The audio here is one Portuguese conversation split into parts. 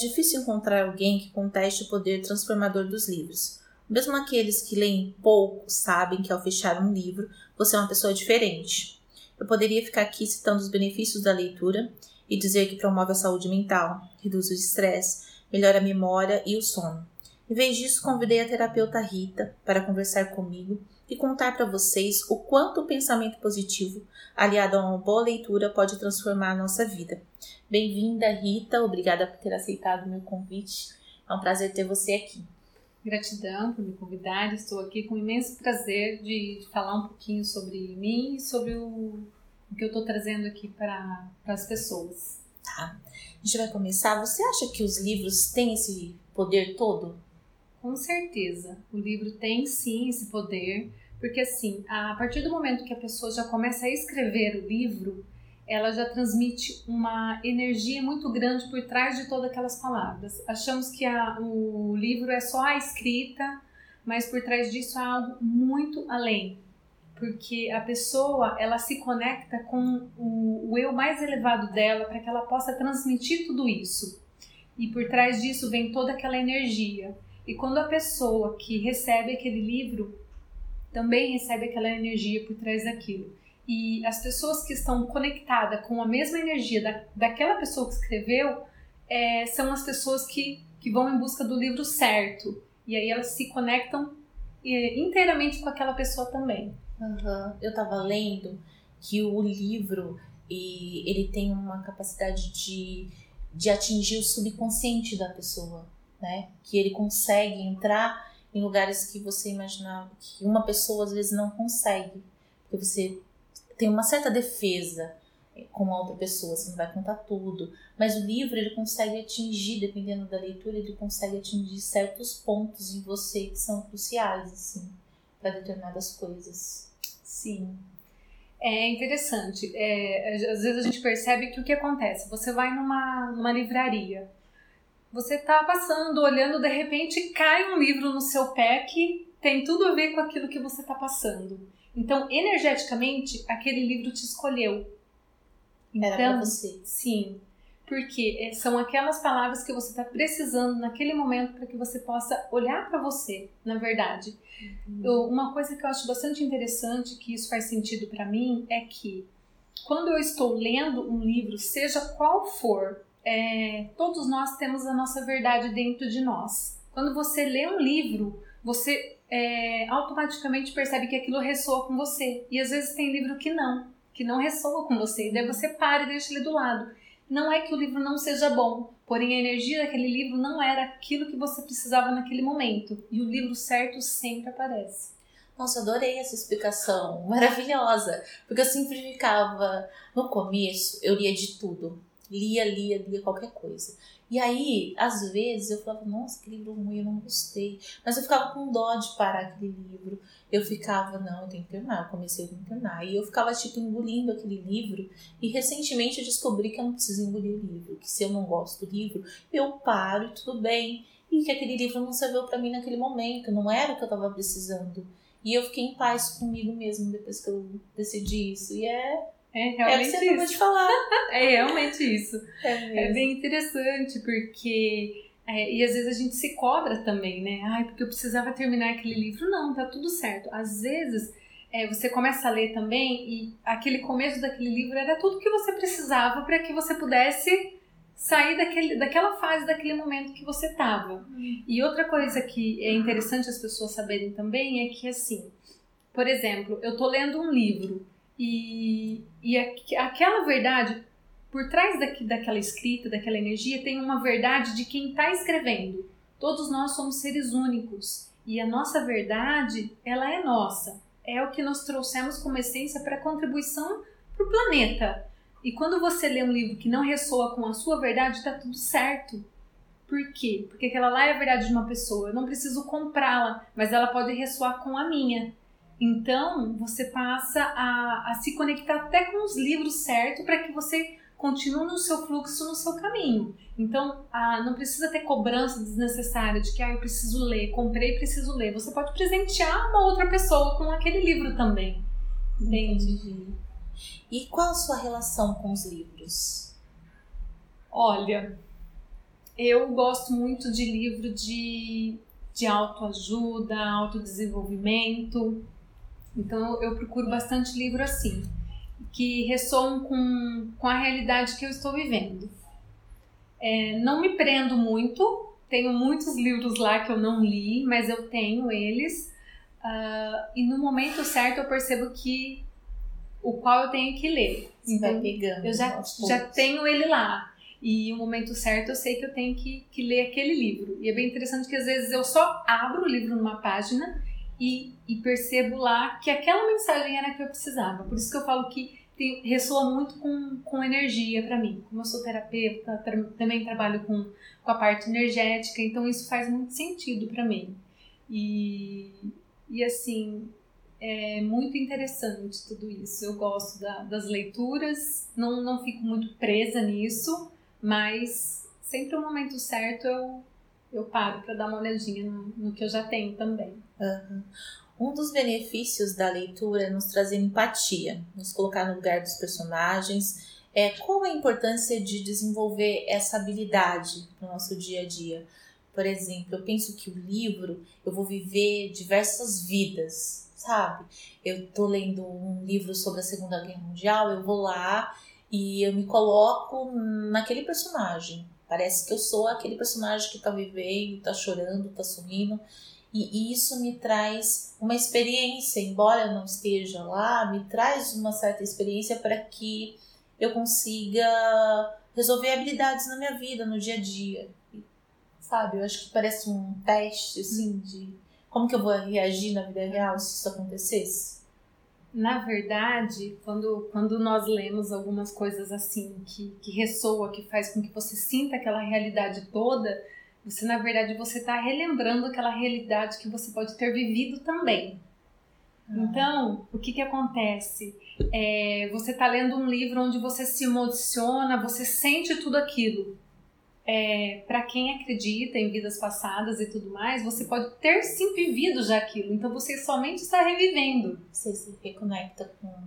difícil encontrar alguém que conteste o poder transformador dos livros. Mesmo aqueles que leem pouco sabem que ao fechar um livro você é uma pessoa diferente. Eu poderia ficar aqui citando os benefícios da leitura e dizer que promove a saúde mental, reduz o estresse, melhora a memória e o sono. Em vez disso, convidei a terapeuta Rita para conversar comigo e contar para vocês o quanto o pensamento positivo, aliado a uma boa leitura, pode transformar a nossa vida. Bem-vinda, Rita. Obrigada por ter aceitado o meu convite. É um prazer ter você aqui. Gratidão por me convidar. Estou aqui com imenso prazer de falar um pouquinho sobre mim e sobre o, o que eu estou trazendo aqui para as pessoas. Tá. A gente vai começar. Você acha que os livros têm esse poder todo? Com certeza. O livro tem sim esse poder, porque assim, a partir do momento que a pessoa já começa a escrever o livro, ela já transmite uma energia muito grande por trás de todas aquelas palavras. Achamos que a, o livro é só a escrita, mas por trás disso há algo muito além. Porque a pessoa, ela se conecta com o, o eu mais elevado dela para que ela possa transmitir tudo isso. E por trás disso vem toda aquela energia. E quando a pessoa que recebe aquele livro também recebe aquela energia por trás daquilo. E as pessoas que estão conectadas com a mesma energia da, daquela pessoa que escreveu é, são as pessoas que, que vão em busca do livro certo. E aí elas se conectam é, inteiramente com aquela pessoa também. Uhum. Eu estava lendo que o livro e ele tem uma capacidade de, de atingir o subconsciente da pessoa né? Que ele consegue entrar em lugares que você imaginava que uma pessoa às vezes não consegue, porque você tem uma certa defesa com a outra pessoa, você não vai contar tudo, mas o livro ele consegue atingir, dependendo da leitura, ele consegue atingir certos pontos em você que são cruciais assim para determinadas coisas. Sim. É interessante. É, às vezes a gente percebe que o que acontece? Você vai numa, numa livraria, você tá passando, olhando, de repente cai um livro no seu pé que tem tudo a ver com aquilo que você tá passando. Então, energeticamente, aquele livro te escolheu. Então, Era pra você. Sim. Porque é, são aquelas palavras que você está precisando naquele momento para que você possa olhar para você, na verdade. Uhum. Uma coisa que eu acho bastante interessante, que isso faz sentido para mim, é que quando eu estou lendo um livro, seja qual for, é, todos nós temos a nossa verdade dentro de nós. Quando você lê um livro, você é, automaticamente percebe que aquilo ressoa com você. E às vezes tem livro que não, que não ressoa com você. E daí você para e deixa ele do lado. Não é que o livro não seja bom, porém a energia daquele livro não era aquilo que você precisava naquele momento. E o livro certo sempre aparece. Nossa, adorei essa explicação, maravilhosa. Porque eu sempre ficava, no começo, eu lia de tudo lia, lia, lia qualquer coisa. E aí, às vezes, eu falava, nossa, que livro ruim, eu não gostei. Mas eu ficava com dó de parar aquele livro. Eu ficava, não, eu tenho que terminar. Eu comecei a terminar. E eu ficava, tipo, engolindo aquele livro. E recentemente eu descobri que eu não preciso engolir o livro. Que se eu não gosto do livro, eu paro e tudo bem. E que aquele livro não serviu para mim naquele momento. Não era o que eu tava precisando. E eu fiquei em paz comigo mesmo depois que eu decidi isso. E é é realmente é isso. de falar. É realmente isso. É, é bem interessante, porque. É, e às vezes a gente se cobra também, né? Ai, porque eu precisava terminar aquele livro. Não, tá tudo certo. Às vezes é, você começa a ler também e aquele começo daquele livro era tudo que você precisava para que você pudesse sair daquele, daquela fase, daquele momento que você estava. E outra coisa que é interessante as pessoas saberem também é que, assim, por exemplo, eu tô lendo um livro e, e aquela verdade, por trás daqui, daquela escrita, daquela energia, tem uma verdade de quem está escrevendo. Todos nós somos seres únicos e a nossa verdade, ela é nossa. É o que nós trouxemos como essência para contribuição para o planeta. E quando você lê um livro que não ressoa com a sua verdade, está tudo certo. Por quê? Porque aquela lá é a verdade de uma pessoa. Eu não preciso comprá-la, mas ela pode ressoar com a minha. Então, você passa a, a se conectar até com os livros certos para que você continue no seu fluxo, no seu caminho. Então, a, não precisa ter cobrança desnecessária de que ah, eu preciso ler, comprei, preciso ler. Você pode presentear uma outra pessoa com aquele livro também. Entende? E qual a sua relação com os livros? Olha, eu gosto muito de livro de, de autoajuda, autodesenvolvimento. Então eu procuro bastante livro assim, que ressoam com, com a realidade que eu estou vivendo. É, não me prendo muito, tenho muitos livros lá que eu não li, mas eu tenho eles. Uh, e no momento certo eu percebo que o qual eu tenho que ler. Você então, vai pegando. Eu já, já tenho ele lá. E o momento certo eu sei que eu tenho que, que ler aquele livro. E é bem interessante que às vezes eu só abro o livro numa página e, e percebo lá que aquela mensagem era que eu precisava. Por isso que eu falo que tem, ressoa muito com, com energia para mim. Como eu sou terapeuta, tra também trabalho com, com a parte energética, então isso faz muito sentido para mim. E, e assim, é muito interessante tudo isso. Eu gosto da, das leituras, não, não fico muito presa nisso, mas sempre no momento certo eu, eu paro para dar uma olhadinha no, no, que eu já tenho também. Uhum. Um dos benefícios da leitura é nos trazer empatia, nos colocar no lugar dos personagens. É, qual a importância de desenvolver essa habilidade no nosso dia a dia? Por exemplo, eu penso que o livro eu vou viver diversas vidas, sabe? Eu tô lendo um livro sobre a Segunda Guerra Mundial, eu vou lá e eu me coloco naquele personagem. Parece que eu sou aquele personagem que tá vivendo, tá chorando, tá sorrindo. E isso me traz uma experiência, embora eu não esteja lá, me traz uma certa experiência para que eu consiga resolver habilidades na minha vida, no dia a dia. Sabe? Eu acho que parece um teste, assim, de como que eu vou reagir na vida real se isso acontecesse? Na verdade, quando, quando nós lemos algumas coisas assim, que, que ressoa, que faz com que você sinta aquela realidade toda, você, na verdade, você está relembrando aquela realidade que você pode ter vivido também. Ah. Então, o que que acontece? É, você está lendo um livro onde você se emociona, você sente tudo aquilo é, para quem acredita em vidas passadas e tudo mais, você pode ter sim vivido já aquilo. Então você somente está revivendo. Você se reconecta com o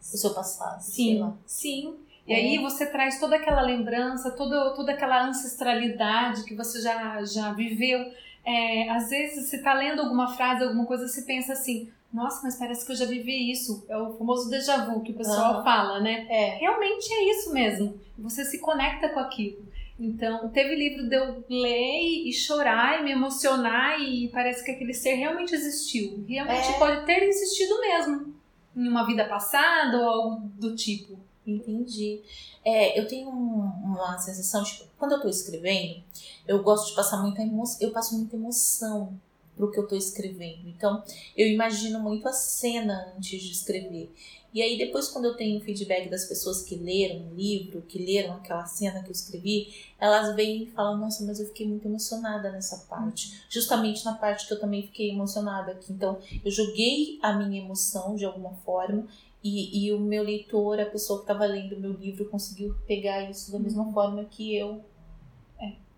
seu passado. Sim, sim. E é. aí você traz toda aquela lembrança, toda, toda aquela ancestralidade que você já, já viveu. É, às vezes você está lendo alguma frase, alguma coisa, você pensa assim, nossa, mas parece que eu já vivi isso. É o famoso déjà vu que o pessoal uhum. fala, né? É. Realmente é isso mesmo. Você se conecta com aquilo. Então, teve livro de eu ler e chorar e me emocionar e parece que aquele ser realmente existiu. Realmente é. pode ter existido mesmo. Em uma vida passada ou algo do tipo. Entendi. É, eu tenho uma sensação, tipo, quando eu tô escrevendo, eu gosto de passar muita emoção, eu passo muita emoção pro que eu tô escrevendo. Então, eu imagino muito a cena antes de escrever. E aí depois quando eu tenho feedback das pessoas que leram o livro, que leram aquela cena que eu escrevi, elas vêm e falam, nossa, mas eu fiquei muito emocionada nessa parte. Justamente na parte que eu também fiquei emocionada aqui. Então, eu joguei a minha emoção de alguma forma e, e o meu leitor, a pessoa que estava lendo o meu livro, conseguiu pegar isso da mesma forma que eu.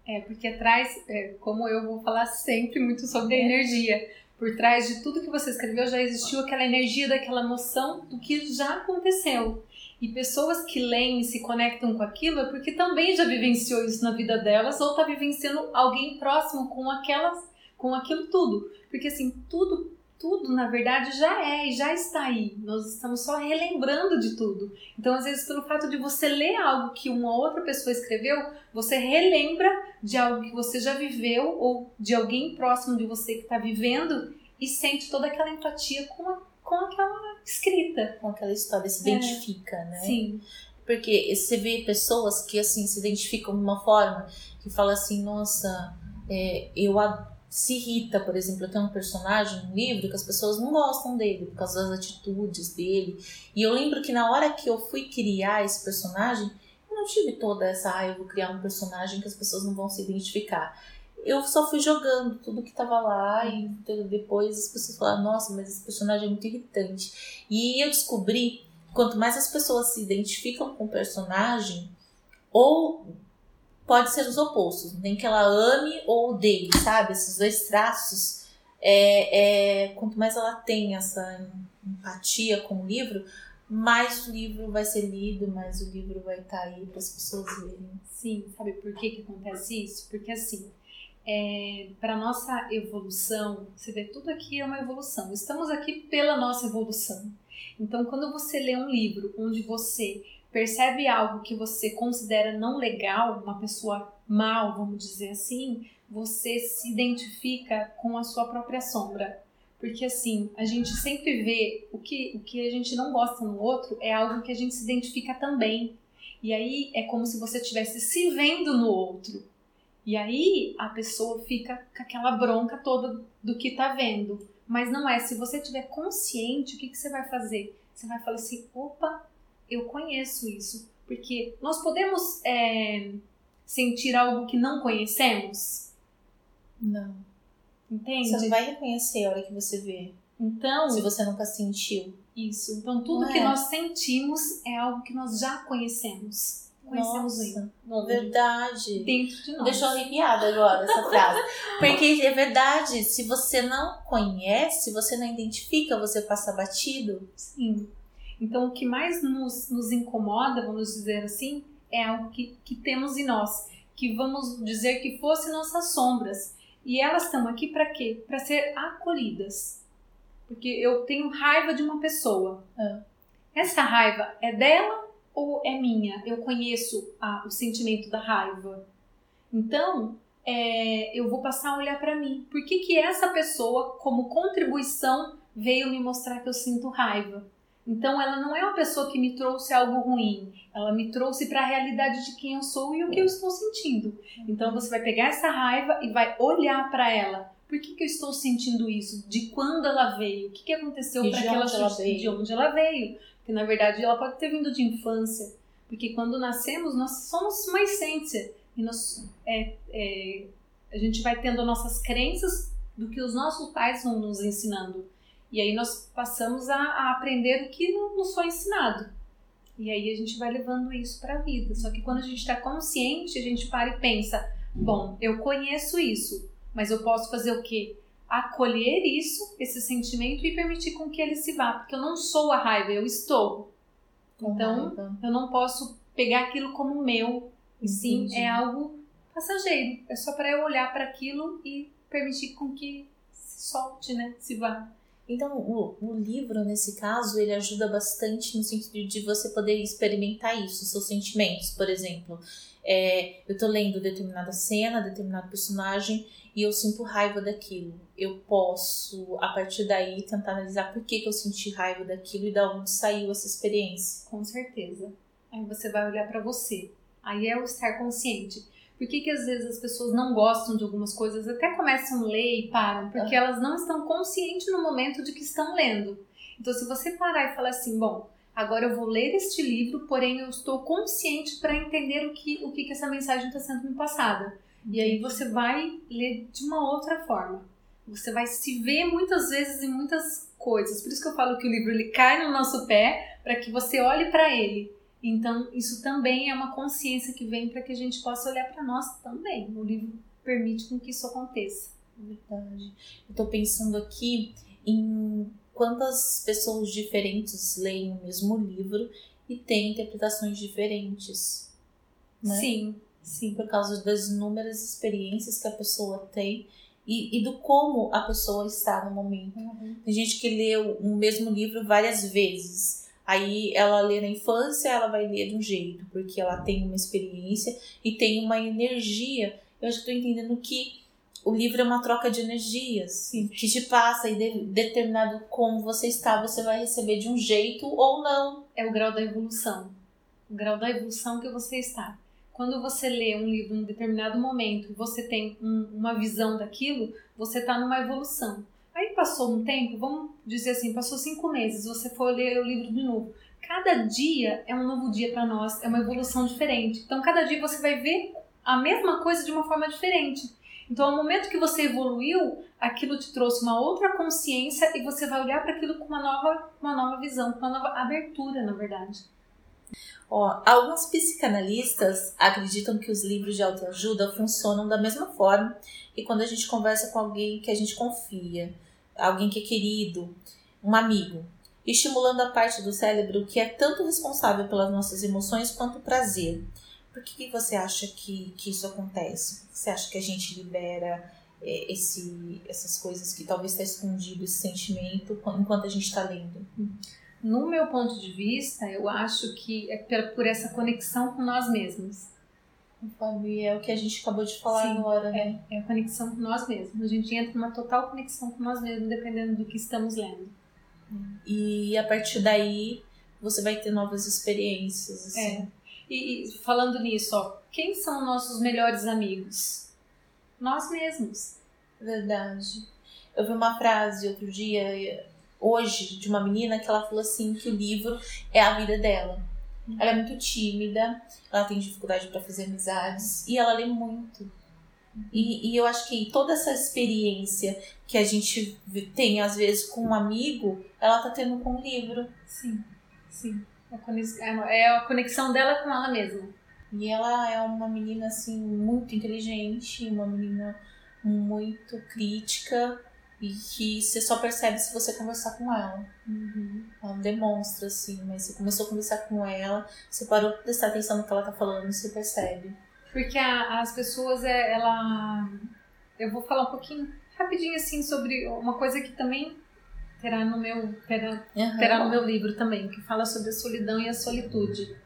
É, é porque traz, é, como eu vou falar sempre muito sobre a energia por trás de tudo que você escreveu já existiu aquela energia daquela emoção do que já aconteceu. E pessoas que leem e se conectam com aquilo é porque também já vivenciou isso na vida delas ou está vivenciando alguém próximo com aquelas, com aquilo tudo. Porque assim, tudo tudo na verdade já é e já está aí. Nós estamos só relembrando de tudo. Então, às vezes, pelo fato de você ler algo que uma outra pessoa escreveu, você relembra de algo que você já viveu ou de alguém próximo de você que está vivendo e sente toda aquela empatia com, a, com aquela escrita. Com aquela história, se identifica, é. né? Sim. Porque você vê pessoas que assim se identificam de uma forma que fala assim, nossa, é, eu adoro se irrita, por exemplo, eu tenho um personagem no livro que as pessoas não gostam dele por causa das atitudes dele. E eu lembro que na hora que eu fui criar esse personagem, eu não tive toda essa, ah, eu vou criar um personagem que as pessoas não vão se identificar. Eu só fui jogando tudo que tava lá e depois as pessoas falaram, nossa, mas esse personagem é muito irritante. E eu descobri, quanto mais as pessoas se identificam com o personagem, ou pode ser os opostos. Nem que ela ame ou odeie, sabe? Esses dois traços. É, é, quanto mais ela tem essa empatia com o livro, mais o livro vai ser lido, mais o livro vai estar tá aí para as pessoas verem. Sim, sabe por que, que acontece isso? Porque assim, é, para nossa evolução, você vê, tudo aqui é uma evolução. Estamos aqui pela nossa evolução. Então, quando você lê um livro onde você percebe algo que você considera não legal, uma pessoa mal, vamos dizer assim, você se identifica com a sua própria sombra. Porque assim, a gente sempre vê o que, o que a gente não gosta no outro é algo que a gente se identifica também. E aí é como se você estivesse se vendo no outro. E aí a pessoa fica com aquela bronca toda do que tá vendo. Mas não é. Se você tiver consciente, o que, que você vai fazer? Você vai falar assim: opa, eu conheço isso. Porque nós podemos é, sentir algo que não conhecemos? Não. Entende? Você não vai reconhecer a hora que você vê. Então. Se você nunca sentiu. Isso. Então, tudo é. que nós sentimos é algo que nós já conhecemos. Conhecemos ainda. Verdade. Dentro de nós. Deixou arrepiada agora essa frase. Porque é verdade, se você não conhece, você não identifica, você passa batido. Sim. Então, o que mais nos, nos incomoda, vamos dizer assim, é algo que, que temos em nós. Que vamos dizer que fosse nossas sombras e elas estão aqui para quê? Para ser acolhidas. Porque eu tenho raiva de uma pessoa. É. Essa raiva é dela ou é minha? Eu conheço a, o sentimento da raiva. Então, é, eu vou passar a olhar para mim. Por que, que essa pessoa, como contribuição, veio me mostrar que eu sinto raiva? Então, ela não é uma pessoa que me trouxe algo ruim, ela me trouxe para a realidade de quem eu sou e o que eu estou sentindo. Então, você vai pegar essa raiva e vai olhar para ela. Por que, que eu estou sentindo isso? De quando ela veio? O que, que aconteceu para que ela, ela? De onde ela veio? Porque, na verdade, ela pode ter vindo de infância. Porque quando nascemos, nós somos uma essência. E nós, é, é, a gente vai tendo nossas crenças do que os nossos pais vão nos ensinando. E aí nós passamos a, a aprender o que não nos foi ensinado. E aí a gente vai levando isso para a vida. Só que quando a gente está consciente, a gente para e pensa: bom, eu conheço isso, mas eu posso fazer o quê? Acolher isso, esse sentimento e permitir com que ele se vá, porque eu não sou a raiva, eu estou. Então, eu não posso pegar aquilo como meu, e sim é algo passageiro. É só para eu olhar para aquilo e permitir com que se solte, né? Se vá. Então, o, o livro, nesse caso, ele ajuda bastante no sentido de você poder experimentar isso, seus sentimentos. Por exemplo, é, eu tô lendo determinada cena, determinado personagem e eu sinto raiva daquilo. Eu posso, a partir daí, tentar analisar por que, que eu senti raiva daquilo e da onde saiu essa experiência. Com certeza. Aí você vai olhar para você. Aí é o estar consciente. Por que, que às vezes as pessoas não gostam de algumas coisas, até começam a ler e param? Porque é. elas não estão conscientes no momento de que estão lendo. Então, se você parar e falar assim, bom, agora eu vou ler este livro, porém eu estou consciente para entender o que, o que, que essa mensagem está sendo me passada. E aí você vai ler de uma outra forma. Você vai se ver muitas vezes em muitas coisas. Por isso que eu falo que o livro ele cai no nosso pé para que você olhe para ele então, isso também é uma consciência que vem para que a gente possa olhar para nós também. O livro permite com que isso aconteça. Verdade. Eu estou pensando aqui em quantas pessoas diferentes leem o mesmo livro e têm interpretações diferentes. Né? Sim, sim. Por causa das inúmeras experiências que a pessoa tem e, e do como a pessoa está no momento. Uhum. Tem gente que leu o mesmo livro várias vezes Aí ela lê na infância, ela vai ler de um jeito, porque ela tem uma experiência e tem uma energia. Eu já estou entendendo que o livro é uma troca de energias Sim. que te passa e de, determinado como você está, você vai receber de um jeito ou não. É o grau da evolução. O grau da evolução que você está. Quando você lê um livro em um determinado momento e você tem um, uma visão daquilo, você está numa evolução. Passou um tempo, vamos dizer assim, passou cinco meses, você foi ler o livro de novo. Cada dia é um novo dia para nós, é uma evolução diferente. Então, cada dia você vai ver a mesma coisa de uma forma diferente. Então, ao momento que você evoluiu, aquilo te trouxe uma outra consciência e você vai olhar para aquilo com uma nova, uma nova visão, com uma nova abertura, na verdade. Ó, alguns psicanalistas acreditam que os livros de autoajuda funcionam da mesma forma que quando a gente conversa com alguém que a gente confia alguém que é querido, um amigo. estimulando a parte do cérebro que é tanto responsável pelas nossas emoções quanto o prazer. Por que, que você acha que, que isso acontece? Você acha que a gente libera é, esse, essas coisas que talvez está escondido, esse sentimento, enquanto a gente está lendo? No meu ponto de vista, eu acho que é por essa conexão com nós mesmos. Conforme é o que a gente acabou de falar Sim, agora, né? É, é a conexão com nós mesmos. A gente entra numa total conexão com nós mesmos, dependendo do que estamos lendo. E a partir daí, você vai ter novas experiências. Assim. É. E, e falando nisso, ó, quem são nossos melhores amigos? Nós mesmos. Verdade. Eu vi uma frase outro dia, hoje, de uma menina que ela falou assim que o livro é a vida dela. Ela é muito tímida, ela tem dificuldade para fazer amizades e ela lê muito. E, e, eu acho que toda essa experiência que a gente tem, às vezes, com um amigo, ela tá tendo com um livro. Sim, sim. É, é a conexão dela com ela mesma. E ela é uma menina, assim, muito inteligente, uma menina muito crítica e que você só percebe se você conversar com ela. Uhum. Ela não demonstra, assim, mas você começou a conversar com ela, você parou de prestar atenção no que ela tá falando, você percebe. Porque a, as pessoas, é, ela... Eu vou falar um pouquinho, rapidinho, assim, sobre uma coisa que também terá no meu, terá, uhum. terá no meu livro também, que fala sobre a solidão e a solitude.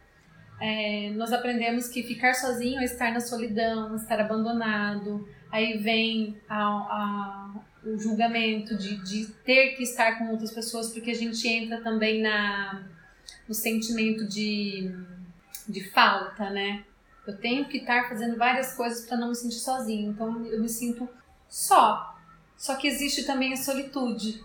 É, nós aprendemos que ficar sozinho é estar na solidão, estar abandonado. Aí vem a, a, o julgamento de, de ter que estar com outras pessoas, porque a gente entra também na, no sentimento de, de falta, né? Eu tenho que estar fazendo várias coisas para não me sentir sozinho, então eu me sinto só. Só que existe também a solitude,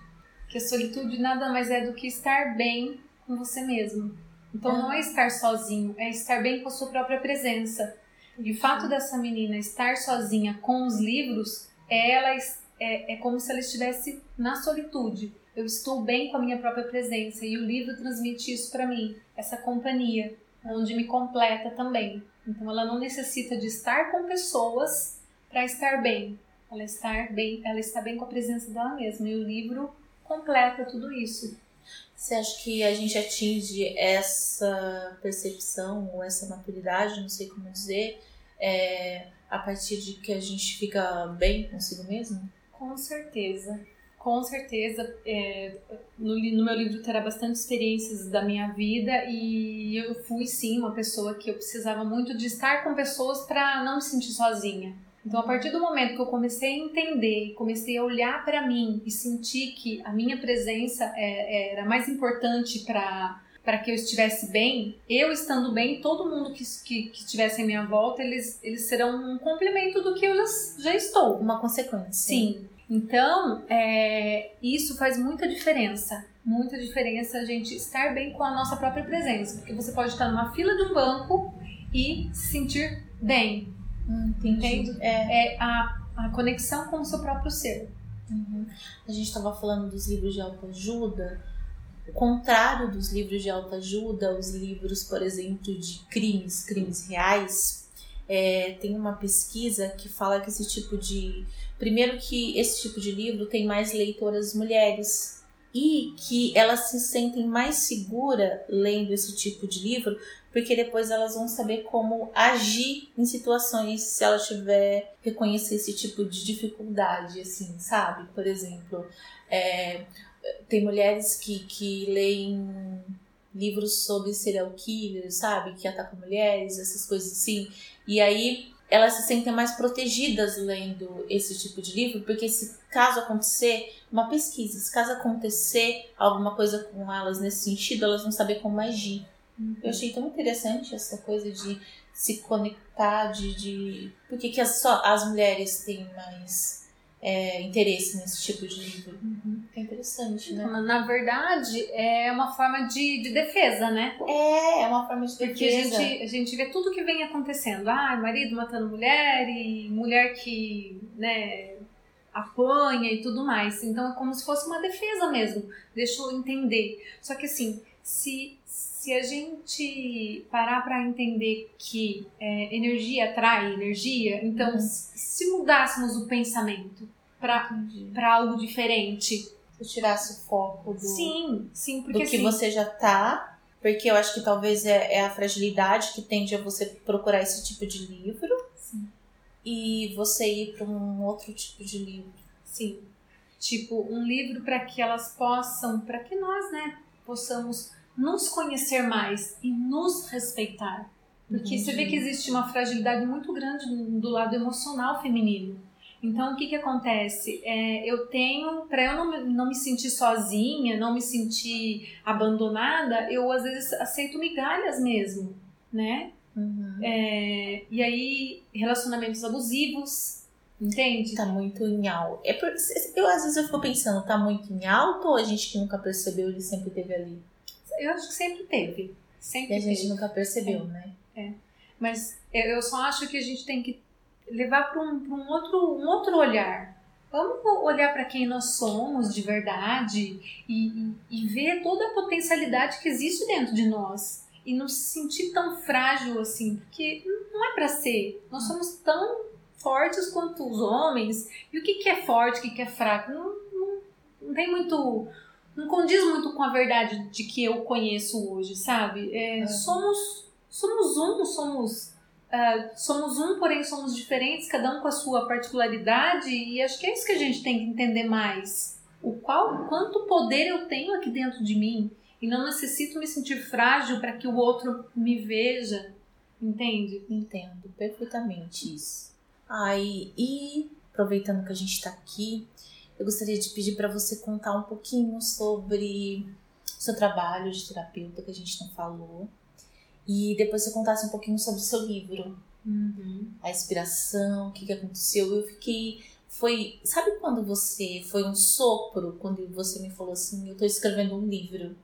que a solitude nada mais é do que estar bem com você mesmo. Então não é estar sozinho, é estar bem com a sua própria presença. E o fato dessa menina estar sozinha com os livros, ela é, é como se ela estivesse na solitude. Eu estou bem com a minha própria presença e o livro transmite isso para mim, essa companhia, onde me completa também. Então ela não necessita de estar com pessoas para estar bem. Ela estar bem, ela está bem com a presença dela mesma e o livro completa tudo isso. Você acha que a gente atinge essa percepção ou essa maturidade, não sei como dizer, é, a partir de que a gente fica bem consigo mesmo? Com certeza. Com certeza. É, no, no, meu livro terá bastante experiências da minha vida e eu fui sim uma pessoa que eu precisava muito de estar com pessoas para não me sentir sozinha. Então, a partir do momento que eu comecei a entender, comecei a olhar para mim e sentir que a minha presença é, era mais importante para para que eu estivesse bem, eu estando bem, todo mundo que, que, que estivesse à minha volta, eles, eles serão um complemento do que eu já, já estou. Uma consequência. Sim. Então, é, isso faz muita diferença. Muita diferença a gente estar bem com a nossa própria presença. Porque você pode estar numa fila de um banco e se sentir bem. Hum, entendi. É, é a, a conexão com o seu próprio ser. Uhum. A gente estava falando dos livros de autoajuda o contrário dos livros de autoajuda, os livros, por exemplo, de crimes, crimes reais, é, tem uma pesquisa que fala que esse tipo de. Primeiro, que esse tipo de livro tem mais leitoras mulheres e que elas se sentem mais seguras lendo esse tipo de livro, porque depois elas vão saber como agir em situações se ela tiver reconhecer esse tipo de dificuldade, assim, sabe? Por exemplo, é, tem mulheres que, que leem livros sobre serial killers, sabe? Que atacam mulheres, essas coisas assim. E aí elas se sentem mais protegidas lendo esse tipo de livro, porque se caso acontecer uma pesquisa, se caso acontecer alguma coisa com elas nesse sentido, elas vão saber como agir. Uhum. Eu achei tão interessante essa coisa de se conectar, de. de... Por que, que as, só as mulheres têm mais é, interesse nesse tipo de livro. Uhum. É interessante, né? Na verdade, é uma forma de, de defesa, né? É, é uma forma de defesa. Porque a gente, a gente vê tudo que vem acontecendo. Ah, marido matando mulher e mulher que, né, apanha e tudo mais. Então é como se fosse uma defesa mesmo. Deixa eu entender. Só que assim, se, se a gente parar para entender que é, energia atrai energia, então uhum. se mudássemos o pensamento para algo diferente, Se tirasse o foco do, sim, sim, porque do que assim, você já tá. Porque eu acho que talvez é, é a fragilidade que tende a você procurar esse tipo de livro Sim. e você ir para um outro tipo de livro. Sim. Tipo, um livro para que elas possam, para que nós, né, possamos nos conhecer mais e nos respeitar. Porque você vê que existe uma fragilidade muito grande do, do lado emocional feminino. Então, o que que acontece? É, eu tenho, para eu não, me- não me sentir sozinha, não me sentir abandonada, eu às vezes aceito migalhas mesmo, né? Uhum. É, e aí, relacionamentos abusivos, entende? Tá muito em alto. É por, eu, às vezes eu fico pensando, tá muito em alto ou a gente que nunca percebeu ele sempre teve ali? Eu acho que sempre teve. E Sempre a gente teve. nunca percebeu, né? Mas eu eu só acho que a gente tem que levar para um, pra um, outro, um outro olhar. Vamos olhar para quem nós somos de verdade e, e, e ver toda a potencialidade que existe dentro de nós. E não se sentir tão frágil assim, porque não é para ser. Nós somos tão fortes quanto os homens. E o que, que é forte, o que, que é fraco? Não, não, não tem muito. Não condiz muito com a verdade de que eu conheço hoje, sabe? É, Uhum. Somos somos um, somos ah, somos um, porém somos diferentes, cada um com a sua particularidade, e acho que é isso que a gente tem que entender mais. O qual, quanto poder eu tenho aqui dentro de mim, e não necessito me sentir frágil para que o outro me veja, entende? Entendo perfeitamente isso. Ai, e aproveitando que a gente tá aqui, eu gostaria de pedir para você contar um pouquinho sobre o seu trabalho de terapeuta que a gente não falou. E depois você contasse um pouquinho sobre o seu livro, a inspiração, o que, que aconteceu. Eu fiquei. Foi. Sabe quando você. Foi um sopro quando você me falou assim: eu tô escrevendo um livro.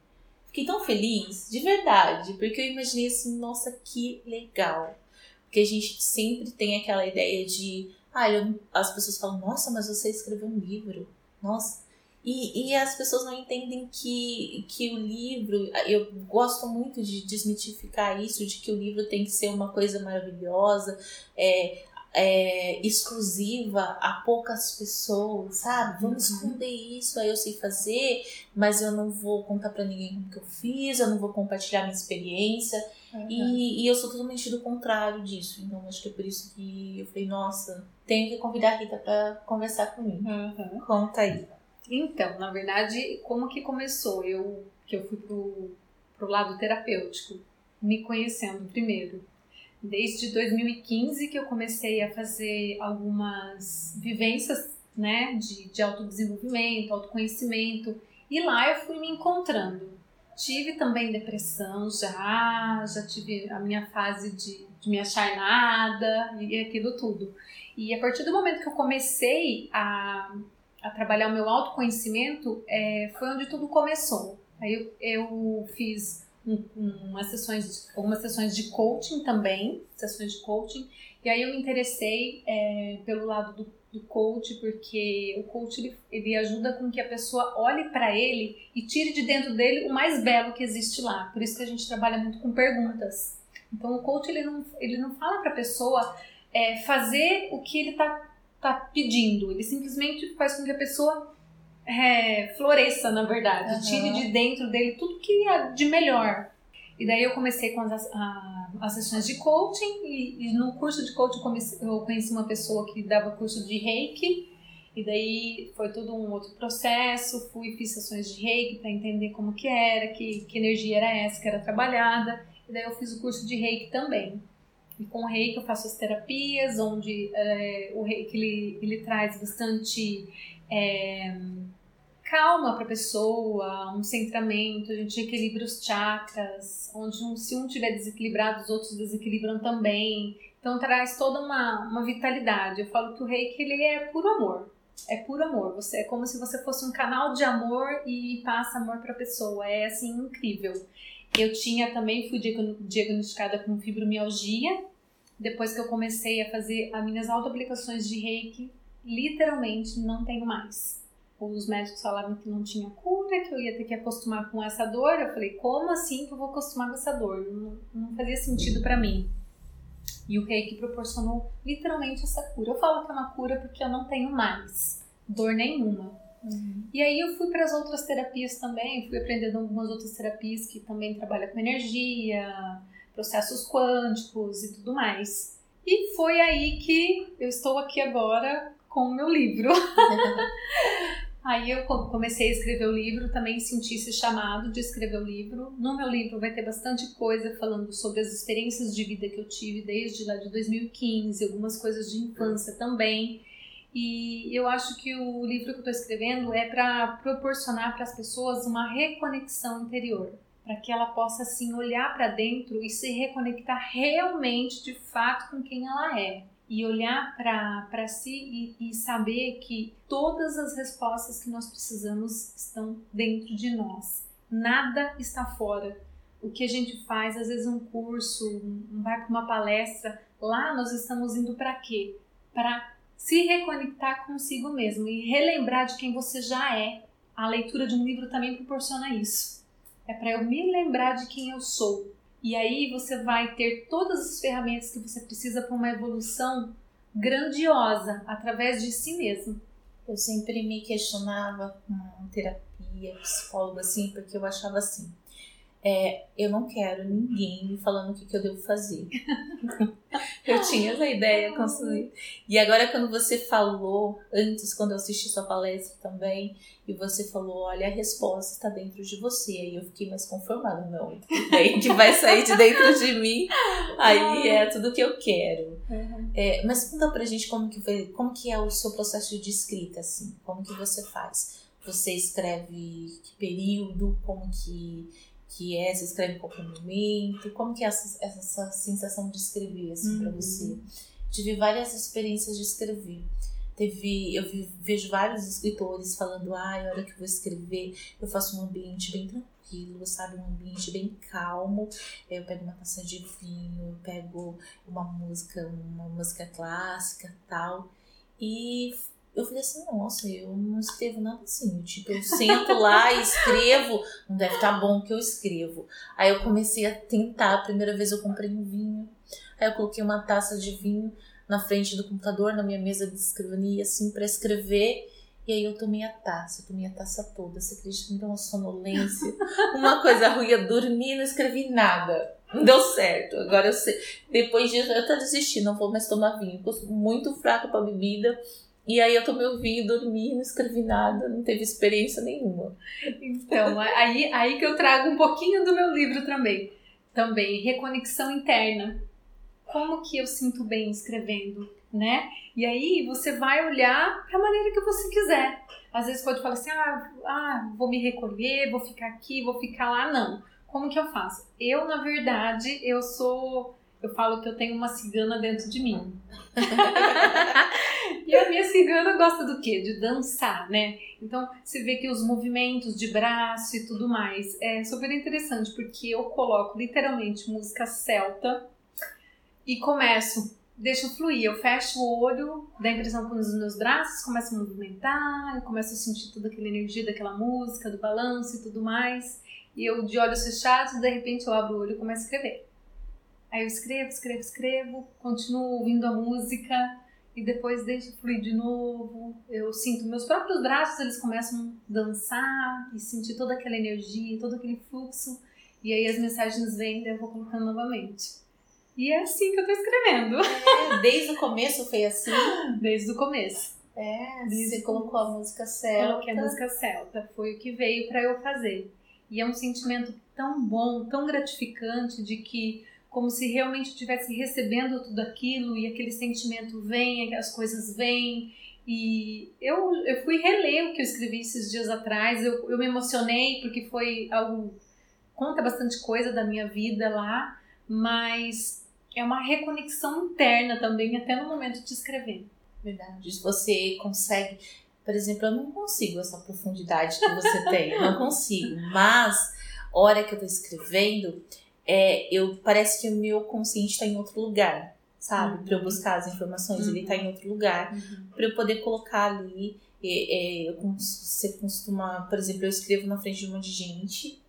Fiquei tão feliz, de verdade, porque eu imaginei assim: nossa, que legal. Porque a gente sempre tem aquela ideia de. Ah, eu- as pessoas falam: nossa, mas você escreveu um livro. Nossa. E, e as pessoas não entendem que, que o livro. Eu gosto muito de desmitificar isso, de que o livro tem que ser uma coisa maravilhosa, é, é, exclusiva a poucas pessoas, sabe? Vamos Uhum. esconder isso, aí eu sei fazer, mas eu não vou contar pra ninguém como que eu fiz, eu não vou compartilhar minha experiência. E, e eu sou totalmente do contrário disso. Então acho que é por isso que eu falei, nossa, tenho que convidar a Rita pra conversar comigo. Uhum. Conta aí. Então, na verdade, como que começou? Eu que eu fui pro, pro lado terapêutico, me conhecendo primeiro. Desde 2015 que eu comecei a fazer algumas vivências, né, de, de autodesenvolvimento, autoconhecimento, e lá eu fui me encontrando. Tive também depressão já, já tive a minha fase de, de me achar nada e aquilo tudo. E a partir do momento que eu comecei a a trabalhar o meu autoconhecimento, é, foi onde tudo começou. Aí eu, eu fiz um- umas sessões, algumas sessões de coaching também, sessões de coaching, e aí eu me interessei é, pelo lado do, do coach, porque o coach ele, ele ajuda com que a pessoa olhe para ele e tire de dentro dele o mais belo que existe lá. Por isso que a gente trabalha muito com perguntas. Então o coach ele não, ele não fala para a pessoa é, fazer o que ele está tá pedindo. Ele simplesmente faz com que a pessoa é, floresça, na verdade. Aham. Tire de dentro dele tudo que é de melhor. E daí eu comecei com as, a- as sessões de coaching e, e no curso de coaching eu, conheci uma pessoa que dava curso de reiki e daí foi todo um outro processo, fui fiz sessões de reiki para entender como que era, que, que energia era essa que era trabalhada e daí eu fiz o curso de reiki também. E com o reiki eu faço as terapias, onde é, o reiki ele, ele traz bastante é, calma para a pessoa, um centramento, a gente equilibra os chakras, onde um, se um tiver desequilibrado, os outros desequilibram também. Então traz toda uma, uma vitalidade. Eu falo que o reiki ele é puro amor. É puro amor. Você é como se você fosse um canal de amor e passa amor para a pessoa. É assim incrível. Eu tinha também fui diagno- diagnosticada com fibromialgia. Depois que eu comecei a fazer as minhas autoaplicações de reiki, literalmente não tenho mais. Os médicos falavam que não tinha cura, que eu ia ter que acostumar com essa dor. Eu falei, como assim que eu vou acostumar com essa dor? Não, não fazia sentido para mim. E o reiki proporcionou literalmente essa cura. Eu falo que é uma cura porque eu não tenho mais dor nenhuma. Uhum. E aí eu fui para as outras terapias também, fui aprendendo algumas outras terapias que também trabalham com energia, processos quânticos e tudo mais. E foi aí que eu estou aqui agora com o meu livro. Aí eu comecei a escrever o livro, também senti esse chamado de escrever o livro. No meu livro vai ter bastante coisa falando sobre as experiências de vida que eu tive desde lá de 2015, algumas coisas de infância também. E eu acho que o livro que eu estou escrevendo é para proporcionar para as pessoas uma reconexão interior, para que ela possa assim olhar para dentro e se reconectar realmente, de fato, com quem ela é e olhar para si e, e, saber que todas as respostas que nós precisamos estão dentro de nós. Nada está fora. O que a gente faz, às vezes um curso, um, vai para uma palestra, lá nós estamos indo para quê? Para se reconectar consigo mesmo e relembrar de quem você já é. A leitura de um livro também proporciona isso. É para eu me lembrar de quem eu sou, e aí você vai ter todas as ferramentas que você precisa para uma evolução grandiosa através de si mesmo. Eu sempre me questionava com terapia, psicóloga, assim, porque eu achava assim: é, eu não quero ninguém me falando o que, que eu devo fazer. eu tinha essa ideia construída. E agora, quando você falou, antes, quando eu assisti sua palestra também, e você falou: olha, a resposta está dentro de você. Aí eu fiquei mais conformada: não, que vai sair de dentro de mim, aí é tudo que eu quero. Uhum. É, mas conta pra gente como que, foi, como que é o seu processo de escrita, assim, como que você faz? Você escreve que período, como que que é, você escreve em qualquer momento? Como que é essa, essa sensação de escrever, assim, uhum. para você? Tive várias experiências de escrever. Teve, eu vi, vejo vários escritores falando, ah, a hora que eu vou escrever, eu faço um ambiente bem tranquilo, sabe? Um ambiente bem calmo. Eu pego uma taça de vinho, eu pego uma música, uma música clássica tal. E eu falei assim, nossa, eu não escrevo nada assim. Tipo, eu sento lá e escrevo, não deve estar tá bom que eu escrevo. Aí eu comecei a tentar, a primeira vez eu comprei um vinho, aí eu coloquei uma taça de vinho na frente do computador, na minha mesa de escrivania, assim, para escrever. E aí eu tomei a taça, eu tomei a taça toda. Você acredita que me deu uma sonolência? uma coisa ruim, eu dormi e não escrevi nada. Não deu certo. Agora eu sei. Depois disso, eu até desisti, não vou mais tomar vinho. Eu muito fraca pra bebida. E aí eu tomei o vinho, dormi, não escrevi nada, não teve experiência nenhuma. Então, aí, aí que eu trago um pouquinho do meu livro também. Também, reconexão interna. Como que eu sinto bem escrevendo, né? E aí você vai olhar para a maneira que você quiser. Às vezes pode falar assim, ah, ah, vou me recolher, vou ficar aqui, vou ficar lá. Não. Como que eu faço? Eu, na verdade, eu sou eu falo que eu tenho uma cigana dentro de mim. e a minha cigana gosta do quê? De dançar, né? Então, você vê que os movimentos de braço e tudo mais é super interessante, porque eu coloco literalmente música celta e começo, deixo fluir. Eu fecho o olho, dá a impressão que os meus braços começam a movimentar, eu começo a sentir toda aquela energia daquela música, do balanço e tudo mais. E eu, de olhos fechados, de repente eu abro o olho e começo a escrever. Aí eu escrevo, escrevo, escrevo, continuo ouvindo a música e depois deixo fluir de novo. Eu sinto meus próprios braços, eles começam a dançar e sentir toda aquela energia, todo aquele fluxo. E aí as mensagens vêm e eu vou colocando novamente. E é assim que eu tô escrevendo. É, desde o começo foi assim? Desde o começo. É, desde você colocou a música celta. Coloquei a música celta, foi o que veio para eu fazer. E é um sentimento tão bom, tão gratificante de que como se realmente estivesse recebendo tudo aquilo e aquele sentimento vem, as coisas vêm. E eu, eu fui reler o que eu escrevi esses dias atrás, eu, eu me emocionei porque foi algo. conta bastante coisa da minha vida lá, mas é uma reconexão interna também, até no momento de escrever. Verdade. Você consegue. Por exemplo, eu não consigo essa profundidade que você tem, eu não consigo, mas hora que eu tô escrevendo, é, eu parece que o meu consciente está em outro lugar, sabe? Uhum. Para eu buscar as informações, uhum. ele está em outro lugar, uhum. para eu poder colocar ali. É, é, eu, você costuma, por exemplo, eu escrevo na frente de um monte de gente,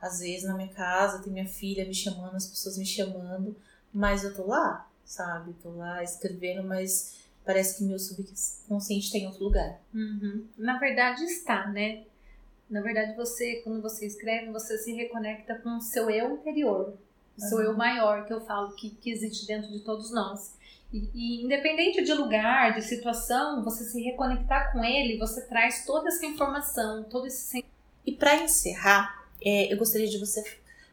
às vezes na minha casa, tem minha filha me chamando, as pessoas me chamando, mas eu tô lá, sabe? Tô lá escrevendo, mas parece que meu subconsciente tem outro lugar. Uhum. Na verdade está, né? Na verdade, você, quando você escreve, você se reconecta com o seu eu interior, o seu uhum. eu maior, que eu falo que, que existe dentro de todos nós. E, e, independente de lugar, de situação, você se reconectar com ele, você traz toda essa informação, todo esse E para encerrar, é, eu gostaria de você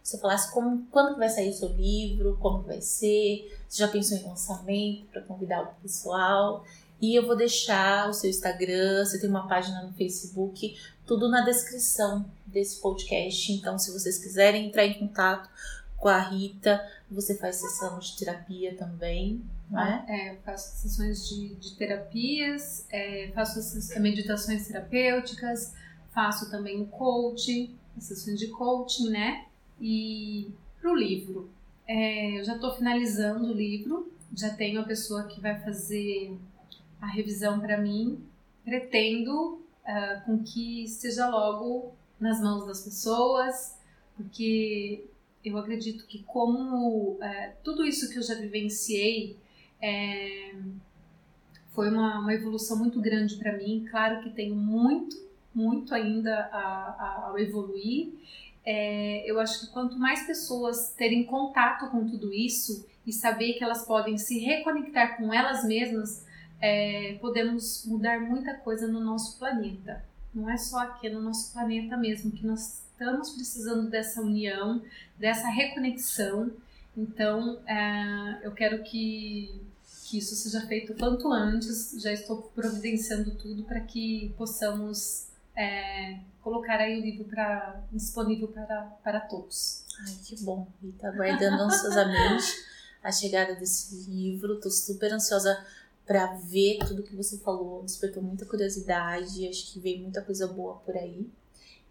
você falasse como, quando que vai sair o seu livro, como vai ser, você já pensou em lançamento para convidar o pessoal. E eu vou deixar o seu Instagram, você tem uma página no Facebook, tudo na descrição desse podcast. Então, se vocês quiserem entrar em contato com a Rita, você faz sessão de terapia também, né? É, eu faço sessões de, de terapias, é, faço meditações terapêuticas, faço também o coaching, sessões de coaching, né? E pro livro, é, eu já estou finalizando o livro, já tenho a pessoa que vai fazer a revisão para mim. Pretendo uh, com que esteja logo nas mãos das pessoas, porque eu acredito que como uh, tudo isso que eu já vivenciei é, foi uma, uma, evolução muito grande para mim. Claro que tenho muito, muito ainda a, a, evoluir. É, eu acho que quanto mais pessoas terem contato com tudo isso e saber que elas podem se reconectar com elas mesmas, é, podemos mudar muita coisa no nosso planeta. Não é só aqui, é no nosso planeta mesmo, que nós estamos precisando dessa união, dessa reconexão. Então, é, eu quero que, que isso seja feito quanto antes. Já estou providenciando tudo para que possamos é, colocar aí o livro pra, disponível para, para todos. Ai, que bom, Rita. Aguardando ansiosamente a chegada desse livro. Estou super ansiosa para ver tudo que você falou, despertou muita curiosidade, acho que veio muita coisa boa por aí.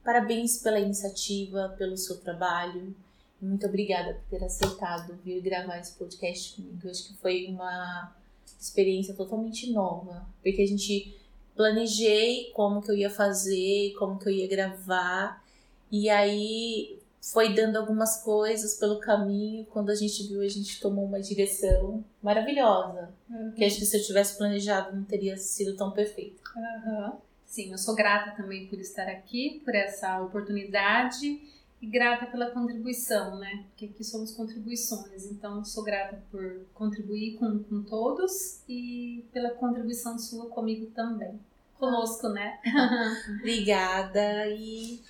Parabéns pela iniciativa, pelo seu trabalho. Muito obrigada por ter aceitado vir gravar esse podcast comigo. Acho que foi uma experiência totalmente nova, porque a gente planejei como que eu ia fazer, como que eu ia gravar, e aí foi dando algumas coisas pelo caminho. Quando a gente viu, a gente tomou uma direção maravilhosa. Uhum. Que acho que se eu tivesse planejado não teria sido tão perfeito. Uhum. Sim, eu sou grata também por estar aqui, por essa oportunidade e grata pela contribuição, né? Porque aqui somos contribuições, então sou grata por contribuir com, com todos e pela contribuição sua comigo também. Conosco, né? Obrigada e